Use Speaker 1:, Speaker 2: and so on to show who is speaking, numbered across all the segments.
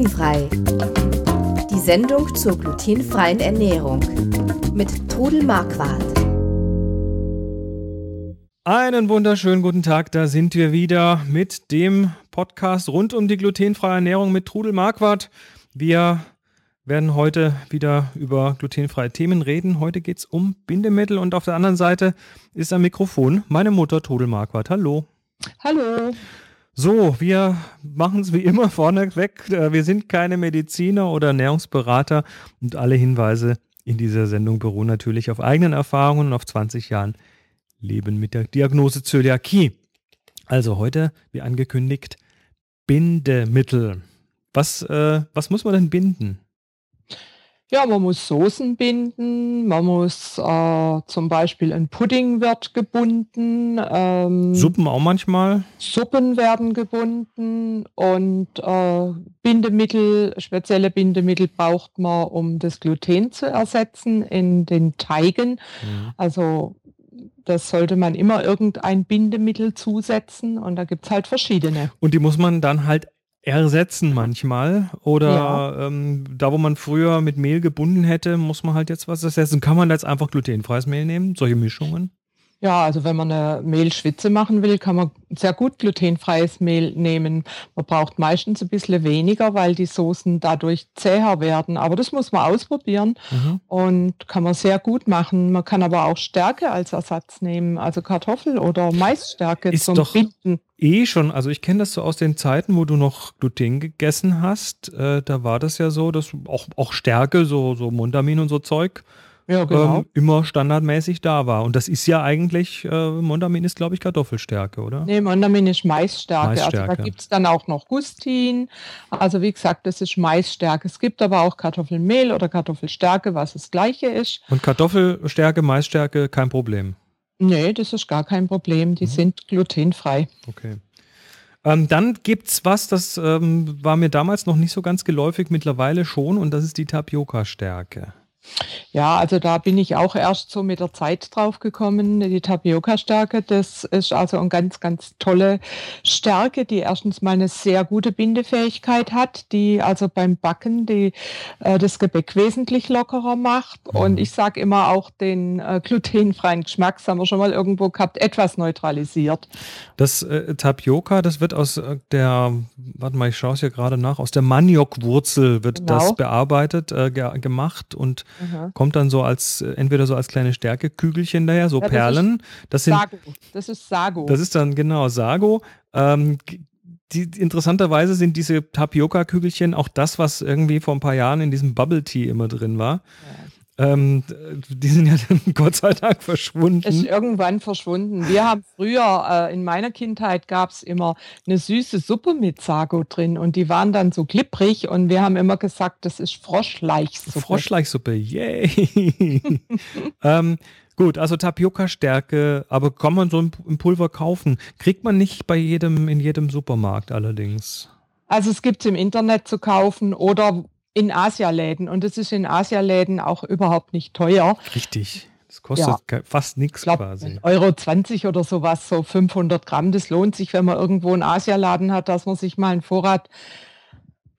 Speaker 1: Glutenfrei. Die Sendung zur glutenfreien Ernährung mit Trudel Marquardt.
Speaker 2: Einen wunderschönen guten Tag, da sind wir wieder mit dem Podcast rund um die glutenfreie Ernährung mit Trudel Marquardt. Wir werden heute wieder über glutenfreie Themen reden. Heute geht es um Bindemittel und auf der anderen Seite ist am Mikrofon meine Mutter Trudel Marquardt. Hallo.
Speaker 3: Hallo.
Speaker 2: So, wir machen es wie immer vorneweg. Äh, wir sind keine Mediziner oder Ernährungsberater und alle Hinweise in dieser Sendung beruhen natürlich auf eigenen Erfahrungen und auf 20 Jahren Leben mit der Diagnose Zöliakie. Also heute, wie angekündigt, Bindemittel. Was, äh, was muss man denn binden?
Speaker 3: Ja, man muss Soßen binden, man muss äh, zum Beispiel ein Pudding wird gebunden.
Speaker 2: Ähm, Suppen auch manchmal?
Speaker 3: Suppen werden gebunden und äh, Bindemittel, spezielle Bindemittel braucht man, um das Gluten zu ersetzen in den Teigen. Mhm. Also das sollte man immer irgendein Bindemittel zusetzen und da gibt es halt verschiedene.
Speaker 2: Und die muss man dann halt ersetzen manchmal. Oder ja. ähm, da, wo man früher mit Mehl gebunden hätte, muss man halt jetzt was ersetzen. Kann man jetzt einfach glutenfreies Mehl nehmen? Solche Mischungen?
Speaker 3: Ja, also wenn man eine Mehlschwitze machen will, kann man sehr gut glutenfreies Mehl nehmen. Man braucht meistens ein bisschen weniger, weil die Soßen dadurch zäher werden. Aber das muss man ausprobieren mhm. und kann man sehr gut machen. Man kann aber auch Stärke als Ersatz nehmen, also Kartoffel oder Maisstärke
Speaker 2: Ist zum doch Binden. Eh schon, also ich kenne das so aus den Zeiten, wo du noch Gluten gegessen hast. Äh, da war das ja so, dass auch, auch Stärke, so, so Mondamin und so Zeug, ja, genau. ähm, immer standardmäßig da war. Und das ist ja eigentlich, äh, Mondamin ist, glaube ich, Kartoffelstärke, oder?
Speaker 3: Nee, Mondamin ist Maisstärke. Maisstärke. Also da gibt es dann auch noch Gustin. Also wie gesagt, das ist Maisstärke. Es gibt aber auch Kartoffelmehl oder Kartoffelstärke, was das gleiche ist.
Speaker 2: Und Kartoffelstärke, Maisstärke, kein Problem?
Speaker 3: Nee, das ist gar kein Problem. Die mhm. sind glutenfrei.
Speaker 2: Okay. Ähm, dann gibt es was, das ähm, war mir damals noch nicht so ganz geläufig, mittlerweile schon, und das ist die Tapioca-Stärke.
Speaker 3: Ja, also da bin ich auch erst so mit der Zeit drauf gekommen. Die Tapioca-Stärke, das ist also eine ganz, ganz tolle Stärke, die erstens mal eine sehr gute Bindefähigkeit hat, die also beim Backen die, äh, das Gebäck wesentlich lockerer macht. Und mhm. ich sage immer auch den äh, glutenfreien Geschmack, das haben wir schon mal irgendwo gehabt, etwas neutralisiert.
Speaker 2: Das äh, Tapioca, das wird aus äh, der, warte mal, ich schaue es hier gerade nach, aus der Maniokwurzel wird genau. das bearbeitet, äh, ge gemacht und mhm. kommt dann so als, äh, entweder so als kleine Stärkekügelchen daher, so ja, das Perlen. Das sind, Sago.
Speaker 3: Das ist Sago.
Speaker 2: Das ist dann genau Sago. Ähm, die, interessanterweise sind diese Tapioca-Kügelchen auch das, was irgendwie vor ein paar Jahren in diesem Bubble Tea immer drin war. Ja. Ähm, die sind ja dann Gott sei Dank verschwunden.
Speaker 3: Ist irgendwann verschwunden. Wir haben früher, äh, in meiner Kindheit gab es immer eine süße Suppe mit Sago drin und die waren dann so klipprig und wir haben immer gesagt, das ist Froschleichsuppe.
Speaker 2: Froschleichsuppe, yay! ähm, Gut, also Tapioca-Stärke, aber kann man so ein Pulver kaufen? Kriegt man nicht bei jedem, in jedem Supermarkt allerdings.
Speaker 3: Also es gibt es im Internet zu kaufen oder in Asialäden und es ist in Asialäden auch überhaupt nicht teuer.
Speaker 2: Richtig. Das kostet ja. fast nichts quasi.
Speaker 3: Euro 20 oder sowas, so 500 Gramm. Das lohnt sich, wenn man irgendwo einen Asialaden hat, dass man sich mal einen Vorrat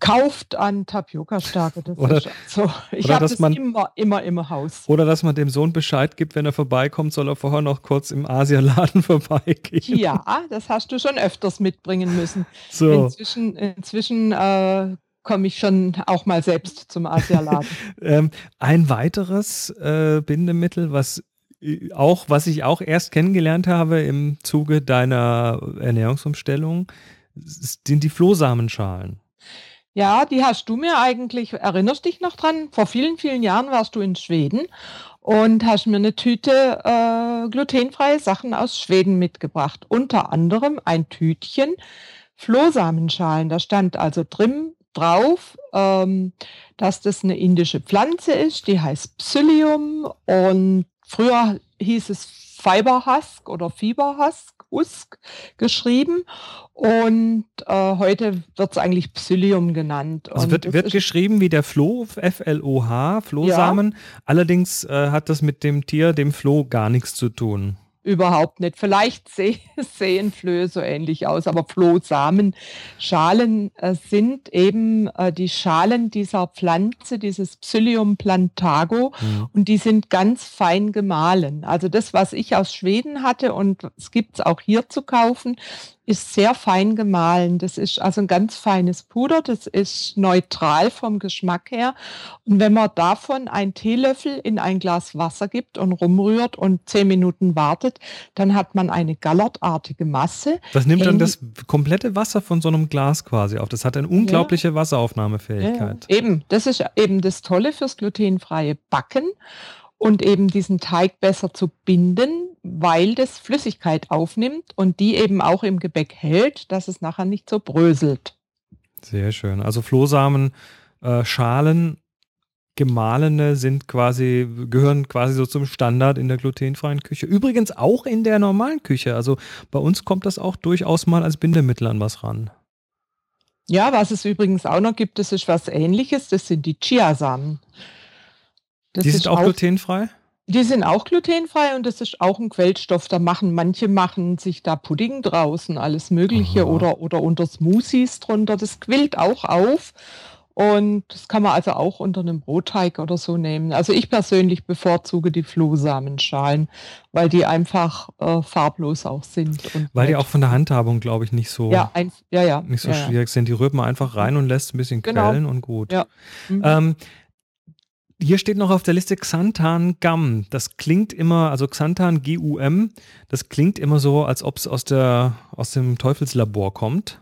Speaker 3: kauft an Tapioca-Stärke.
Speaker 2: Oder, so.
Speaker 3: Ich habe das man, immer, immer im Haus.
Speaker 2: Oder dass man dem Sohn Bescheid gibt, wenn er vorbeikommt, soll er vorher noch kurz im Asialaden vorbeigehen.
Speaker 3: Ja, das hast du schon öfters mitbringen müssen. So. Inzwischen, inzwischen äh, komme ich schon auch mal selbst zum Asialaden.
Speaker 2: ähm, ein weiteres äh, Bindemittel, was äh, auch, was ich auch erst kennengelernt habe im Zuge deiner Ernährungsumstellung, sind die Flohsamenschalen.
Speaker 3: Ja, die hast du mir eigentlich, erinnerst dich noch dran? Vor vielen, vielen Jahren warst du in Schweden und hast mir eine Tüte äh, glutenfreie Sachen aus Schweden mitgebracht. Unter anderem ein Tütchen Flohsamenschalen. Da stand also drin drauf, ähm, dass das eine indische Pflanze ist, die heißt Psyllium und früher hieß es Fiberhusk oder Fieberhusk, Husk geschrieben und äh, heute wird es eigentlich Psyllium genannt.
Speaker 2: Also wird, wird geschrieben wie der Floh, F-L-O-H, Flohsamen. Ja. Allerdings äh, hat das mit dem Tier, dem Floh, gar nichts zu tun.
Speaker 3: Überhaupt nicht. Vielleicht sehen Flöhe so ähnlich aus, aber Flohsamenschalen äh, sind eben äh, die Schalen dieser Pflanze, dieses Psyllium plantago, mhm. und die sind ganz fein gemahlen. Also das, was ich aus Schweden hatte und es gibt es auch hier zu kaufen, ist sehr fein gemahlen. Das ist also ein ganz feines Puder. Das ist neutral vom Geschmack her. Und wenn man davon einen Teelöffel in ein Glas Wasser gibt und rumrührt und zehn Minuten wartet, dann hat man eine gallertartige Masse.
Speaker 2: Das nimmt dann das komplette Wasser von so einem Glas quasi auf. Das hat eine unglaubliche ja. Wasseraufnahmefähigkeit.
Speaker 3: Ja, eben, das ist eben das Tolle fürs glutenfreie Backen und eben diesen Teig besser zu binden, weil das Flüssigkeit aufnimmt und die eben auch im Gebäck hält, dass es nachher nicht so bröselt.
Speaker 2: Sehr schön. Also Flohsamen, äh, Schalen, gemahlene sind quasi, gehören quasi so zum Standard in der glutenfreien Küche. Übrigens auch in der normalen Küche. Also bei uns kommt das auch durchaus mal als Bindemittel an was ran.
Speaker 3: Ja, was es übrigens auch noch gibt, das ist was ähnliches, das sind die Chiasamen.
Speaker 2: Das die sind auch, auch glutenfrei?
Speaker 3: Die sind auch glutenfrei und das ist auch ein Quellstoff. Da machen manche machen sich da Pudding draußen, alles Mögliche Aha. oder oder unter Smoothies drunter. Das quillt auch auf und das kann man also auch unter einem Brotteig oder so nehmen. Also ich persönlich bevorzuge die Flohsamenschalen, weil die einfach äh, farblos auch sind.
Speaker 2: weil die auch von der Handhabung, glaube ich, nicht so,
Speaker 3: ja, ein, ja, ja,
Speaker 2: nicht so
Speaker 3: ja,
Speaker 2: schwierig sind. Die rührt man einfach rein und lässt ein bisschen genau. quellen und gut.
Speaker 3: Ja. Mhm.
Speaker 2: Ähm, hier steht noch auf der Liste Xanthan Gum. Das klingt immer, also Xanthan G-U-M, das klingt immer so, als ob es aus, aus dem Teufelslabor kommt.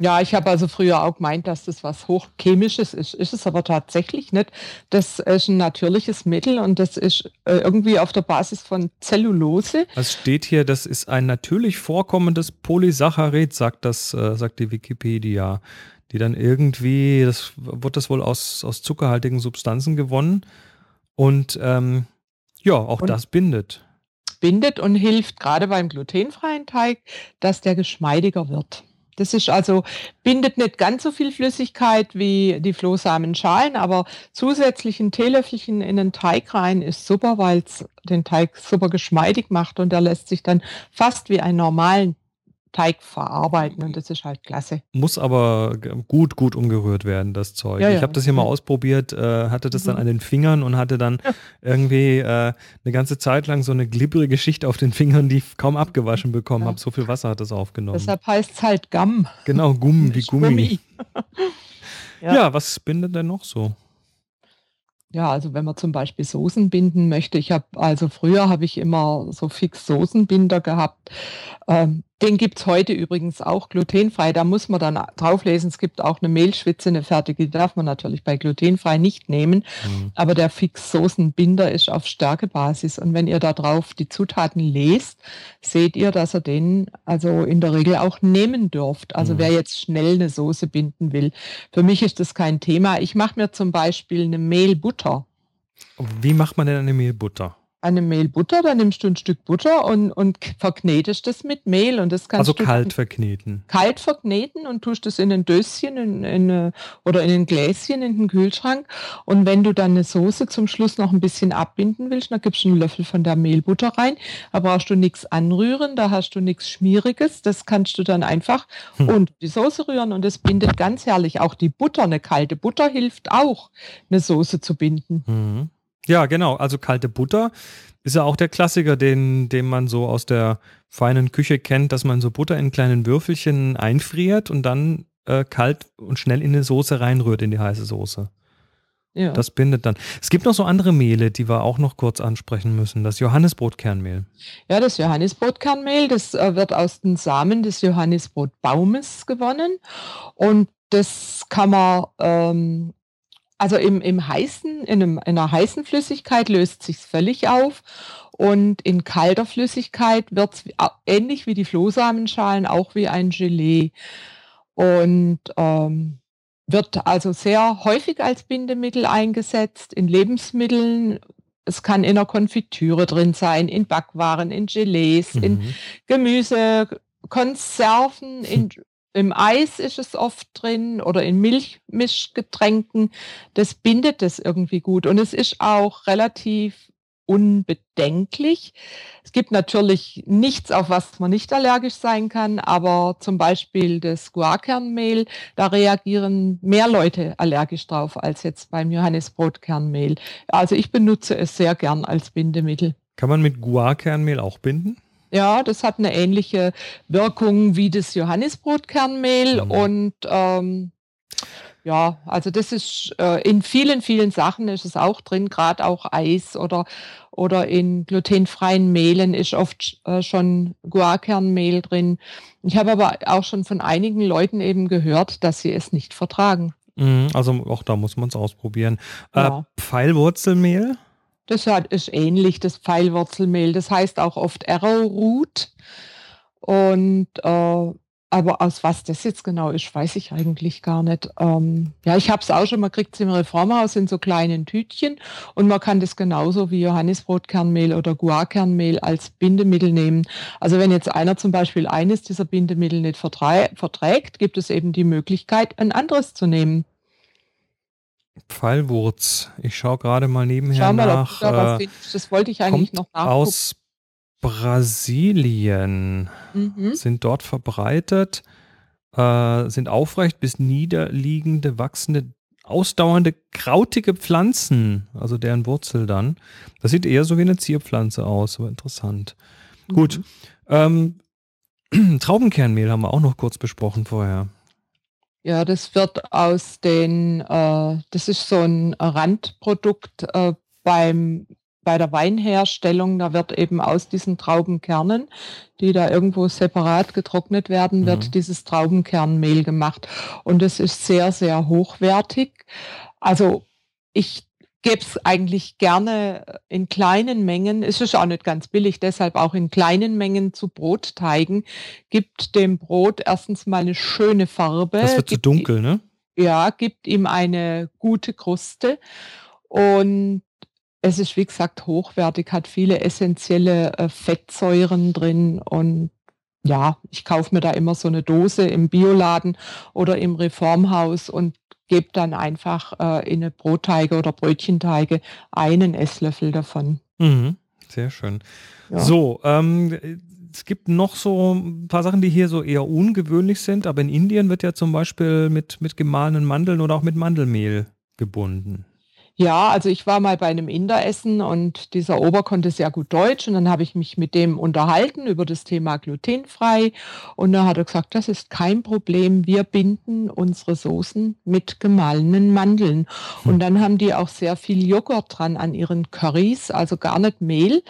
Speaker 3: Ja, ich habe also früher auch gemeint, dass das was Hochchemisches ist. Ist es aber tatsächlich nicht. Das ist ein natürliches Mittel und das ist äh, irgendwie auf der Basis von Zellulose.
Speaker 2: Es steht hier, das ist ein natürlich vorkommendes Polysaccharid, sagt das, äh, sagt die Wikipedia die dann irgendwie, das wird das wohl aus, aus zuckerhaltigen Substanzen gewonnen und ähm, ja, auch und das bindet.
Speaker 3: Bindet und hilft gerade beim glutenfreien Teig, dass der geschmeidiger wird. Das ist also, bindet nicht ganz so viel Flüssigkeit wie die Flohsamenschalen, aber zusätzlich ein Teelöffelchen in den Teig rein ist super, weil es den Teig super geschmeidig macht und der lässt sich dann fast wie einen normalen Teig verarbeiten und das ist halt klasse.
Speaker 2: Muss aber gut, gut umgerührt werden, das Zeug. Ja, ich habe das hier mal ausprobiert, äh, hatte das mhm. dann an den Fingern und hatte dann irgendwie äh, eine ganze Zeit lang so eine glibbrige Schicht auf den Fingern, die ich kaum abgewaschen bekommen habe. So viel Wasser hat das aufgenommen.
Speaker 3: Deshalb heißt es halt Gamm.
Speaker 2: Genau, Gumm, wie Gummi. Gummi. ja, was bindet denn noch so?
Speaker 3: Ja, also wenn man zum Beispiel Soßen binden möchte, ich habe also früher habe ich immer so fix Soßenbinder gehabt. Ähm, den gibt es heute übrigens auch glutenfrei. Da muss man dann drauflesen, es gibt auch eine Mehlschwitze, eine fertige, die darf man natürlich bei glutenfrei nicht nehmen. Mhm. Aber der Fix-Soßenbinder ist auf Stärkebasis. Und wenn ihr da drauf die Zutaten lest, seht ihr, dass ihr den also in der Regel auch nehmen dürft. Also mhm. wer jetzt schnell eine Soße binden will. Für mich ist das kein Thema. Ich mache mir zum Beispiel eine Mehlbutter.
Speaker 2: Wie macht man denn eine Mehlbutter?
Speaker 3: Eine Mehl Butter, dann nimmst du ein Stück Butter und, und verknetest das mit Mehl und das kannst
Speaker 2: also
Speaker 3: du
Speaker 2: kalt verkneten.
Speaker 3: Kalt verkneten und tust das in ein Döschen in, in, oder in ein Gläschen in den Kühlschrank und wenn du dann eine Soße zum Schluss noch ein bisschen abbinden willst, dann gibst du einen Löffel von der Mehlbutter rein. Da brauchst du nichts anrühren, da hast du nichts Schmieriges, das kannst du dann einfach hm. und die Soße rühren und das bindet ganz herrlich. Auch die Butter, eine kalte Butter hilft auch, eine Soße zu binden.
Speaker 2: Hm. Ja, genau. Also kalte Butter ist ja auch der Klassiker, den, den man so aus der feinen Küche kennt, dass man so Butter in kleinen Würfelchen einfriert und dann äh, kalt und schnell in eine Soße reinrührt, in die heiße Soße. Ja. Das bindet dann. Es gibt noch so andere Mehle, die wir auch noch kurz ansprechen müssen. Das Johannisbrotkernmehl.
Speaker 3: Ja, das Johannisbrotkernmehl, das äh, wird aus den Samen des Johannisbrotbaumes gewonnen. Und das kann man ähm, also im, im heißen, in, einem, in einer heißen Flüssigkeit löst sich völlig auf und in kalter Flüssigkeit wird es ähnlich wie die Flohsamenschalen auch wie ein Gelee und ähm, wird also sehr häufig als Bindemittel eingesetzt in Lebensmitteln. Es kann in der Konfitüre drin sein, in Backwaren, in Gelees, mhm. in Gemüse, Konserven, in im Eis ist es oft drin oder in Milchmischgetränken. Das bindet es irgendwie gut. Und es ist auch relativ unbedenklich. Es gibt natürlich nichts, auf was man nicht allergisch sein kann, aber zum Beispiel das Guarkernmehl, da reagieren mehr Leute allergisch drauf als jetzt beim Johannisbrotkernmehl. Also ich benutze es sehr gern als Bindemittel.
Speaker 2: Kann man mit Guarkernmehl auch binden?
Speaker 3: Ja, das hat eine ähnliche Wirkung wie das Johannisbrotkernmehl mhm. und ähm, ja, also das ist äh, in vielen, vielen Sachen ist es auch drin, gerade auch Eis oder, oder in glutenfreien Mehlen ist oft äh, schon Guarkernmehl drin. Ich habe aber auch schon von einigen Leuten eben gehört, dass sie es nicht vertragen.
Speaker 2: Mhm, also auch da muss man es ausprobieren. Äh, ja. Pfeilwurzelmehl?
Speaker 3: Das ist ähnlich, das Pfeilwurzelmehl. Das heißt auch oft Arrowroot. Und äh, aber aus was das jetzt genau ist, weiß ich eigentlich gar nicht. Ähm, ja, ich habe es auch schon, man kriegt es im Reformhaus in so kleinen Tütchen und man kann das genauso wie Johannisbrotkernmehl oder Guarkernmehl als Bindemittel nehmen. Also wenn jetzt einer zum Beispiel eines dieser Bindemittel nicht verträgt, gibt es eben die Möglichkeit, ein anderes zu nehmen.
Speaker 2: Pfeilwurz. Ich schaue gerade mal nebenher Schau mal, nach.
Speaker 3: Da äh, das wollte ich eigentlich noch nachgucken.
Speaker 2: Aus Brasilien mhm. sind dort verbreitet, äh, sind aufrecht bis niederliegende, wachsende, ausdauernde, krautige Pflanzen, also deren Wurzel dann. Das sieht eher so wie eine Zierpflanze aus, aber interessant. Mhm. Gut. Ähm, Traubenkernmehl haben wir auch noch kurz besprochen vorher.
Speaker 3: Ja, das wird aus den, äh, das ist so ein Randprodukt äh, beim bei der Weinherstellung, da wird eben aus diesen Traubenkernen, die da irgendwo separat getrocknet werden, mhm. wird dieses Traubenkernmehl gemacht. Und es ist sehr, sehr hochwertig. Also ich gebe es eigentlich gerne in kleinen Mengen. Es ist auch nicht ganz billig, deshalb auch in kleinen Mengen zu Brotteigen. Gibt dem Brot erstens mal eine schöne Farbe.
Speaker 2: Das wird zu dunkel, ne?
Speaker 3: Ja, gibt ihm eine gute Kruste. Und es ist, wie gesagt, hochwertig, hat viele essentielle äh, Fettsäuren drin und ja, ich kaufe mir da immer so eine Dose im Bioladen oder im Reformhaus und gebe dann einfach äh, in eine Brotteige oder Brötchenteige einen Esslöffel davon.
Speaker 2: Mhm, sehr schön. Ja. So, ähm, es gibt noch so ein paar Sachen, die hier so eher ungewöhnlich sind, aber in Indien wird ja zum Beispiel mit, mit gemahlenen Mandeln oder auch mit Mandelmehl gebunden.
Speaker 3: Ja, also ich war mal bei einem Inderessen und dieser Ober konnte sehr gut Deutsch und dann habe ich mich mit dem unterhalten über das Thema glutenfrei und da hat er gesagt, das ist kein Problem, wir binden unsere Soßen mit gemahlenen Mandeln. Und dann haben die auch sehr viel Joghurt dran an ihren Currys, also gar nicht Mehl.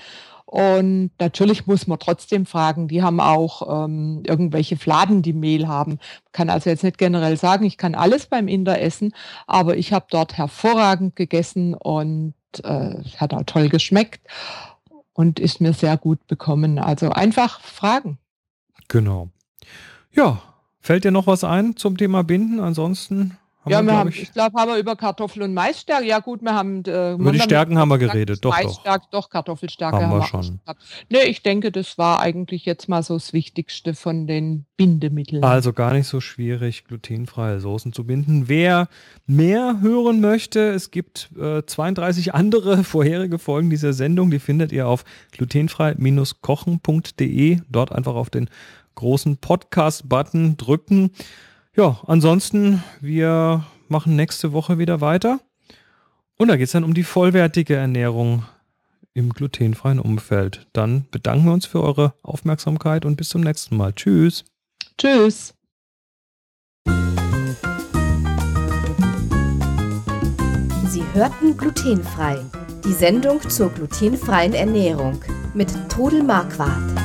Speaker 3: Und natürlich muss man trotzdem fragen, die haben auch ähm, irgendwelche Fladen, die Mehl haben. kann also jetzt nicht generell sagen, ich kann alles beim Inder essen, aber ich habe dort hervorragend gegessen und äh, hat auch toll geschmeckt und ist mir sehr gut bekommen. Also einfach fragen.
Speaker 2: Genau. Ja, fällt dir noch was ein zum Thema Binden? Ansonsten
Speaker 3: ja, wir, wir haben, ich, ich glaube, haben wir über Kartoffel und Maisstärke. Ja, gut, wir haben.
Speaker 2: Äh, über die Stärken haben wir geredet, doch,
Speaker 3: Maisstärke, doch. Kartoffelstärke
Speaker 2: haben, haben wir schon.
Speaker 3: Nee, ich denke, das war eigentlich jetzt mal so das Wichtigste von den Bindemitteln.
Speaker 2: Also gar nicht so schwierig, glutenfreie Soßen zu binden. Wer mehr hören möchte, es gibt äh, 32 andere vorherige Folgen dieser Sendung, die findet ihr auf glutenfrei-kochen.de. Dort einfach auf den großen Podcast-Button drücken. Ja, ansonsten, wir machen nächste Woche wieder weiter. Und da geht es dann um die vollwertige Ernährung im glutenfreien Umfeld. Dann bedanken wir uns für eure Aufmerksamkeit und bis zum nächsten Mal. Tschüss.
Speaker 3: Tschüss.
Speaker 1: Sie hörten glutenfrei. Die Sendung zur glutenfreien Ernährung mit Todel Marquardt.